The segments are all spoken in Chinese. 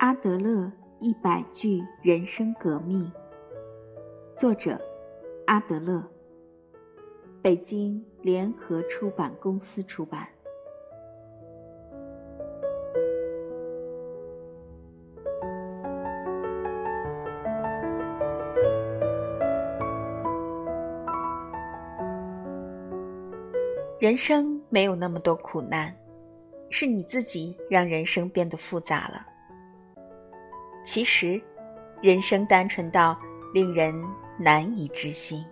阿德勒一百句人生革命，作者阿德勒，北京联合出版公司出版。人生没有那么多苦难。是你自己让人生变得复杂了。其实，人生单纯到令人难以置信。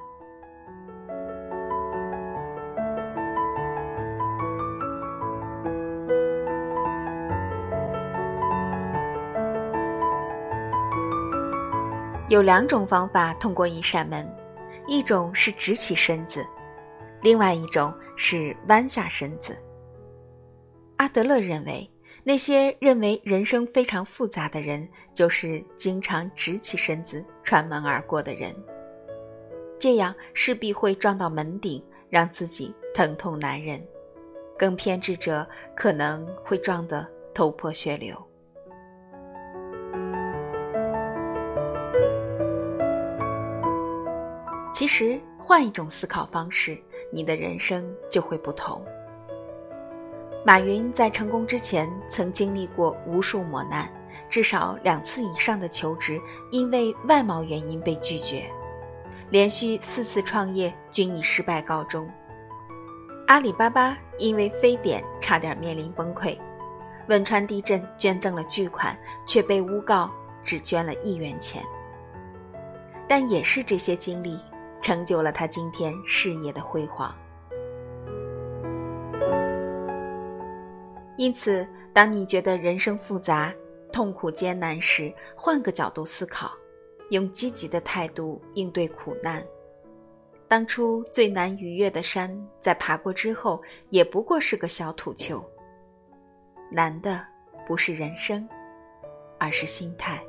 有两种方法通过一扇门，一种是直起身子，另外一种是弯下身子。阿德勒认为，那些认为人生非常复杂的人，就是经常直起身子穿门而过的人。这样势必会撞到门顶，让自己疼痛难忍；更偏执者可能会撞得头破血流。其实，换一种思考方式，你的人生就会不同。马云在成功之前曾经历过无数磨难，至少两次以上的求职因为外貌原因被拒绝，连续四次创业均以失败告终。阿里巴巴因为非典差点面临崩溃，汶川地震捐赠了巨款，却被诬告只捐了一元钱。但也是这些经历，成就了他今天事业的辉煌。因此，当你觉得人生复杂、痛苦艰难时，换个角度思考，用积极的态度应对苦难。当初最难逾越的山，在爬过之后，也不过是个小土丘。难的不是人生，而是心态。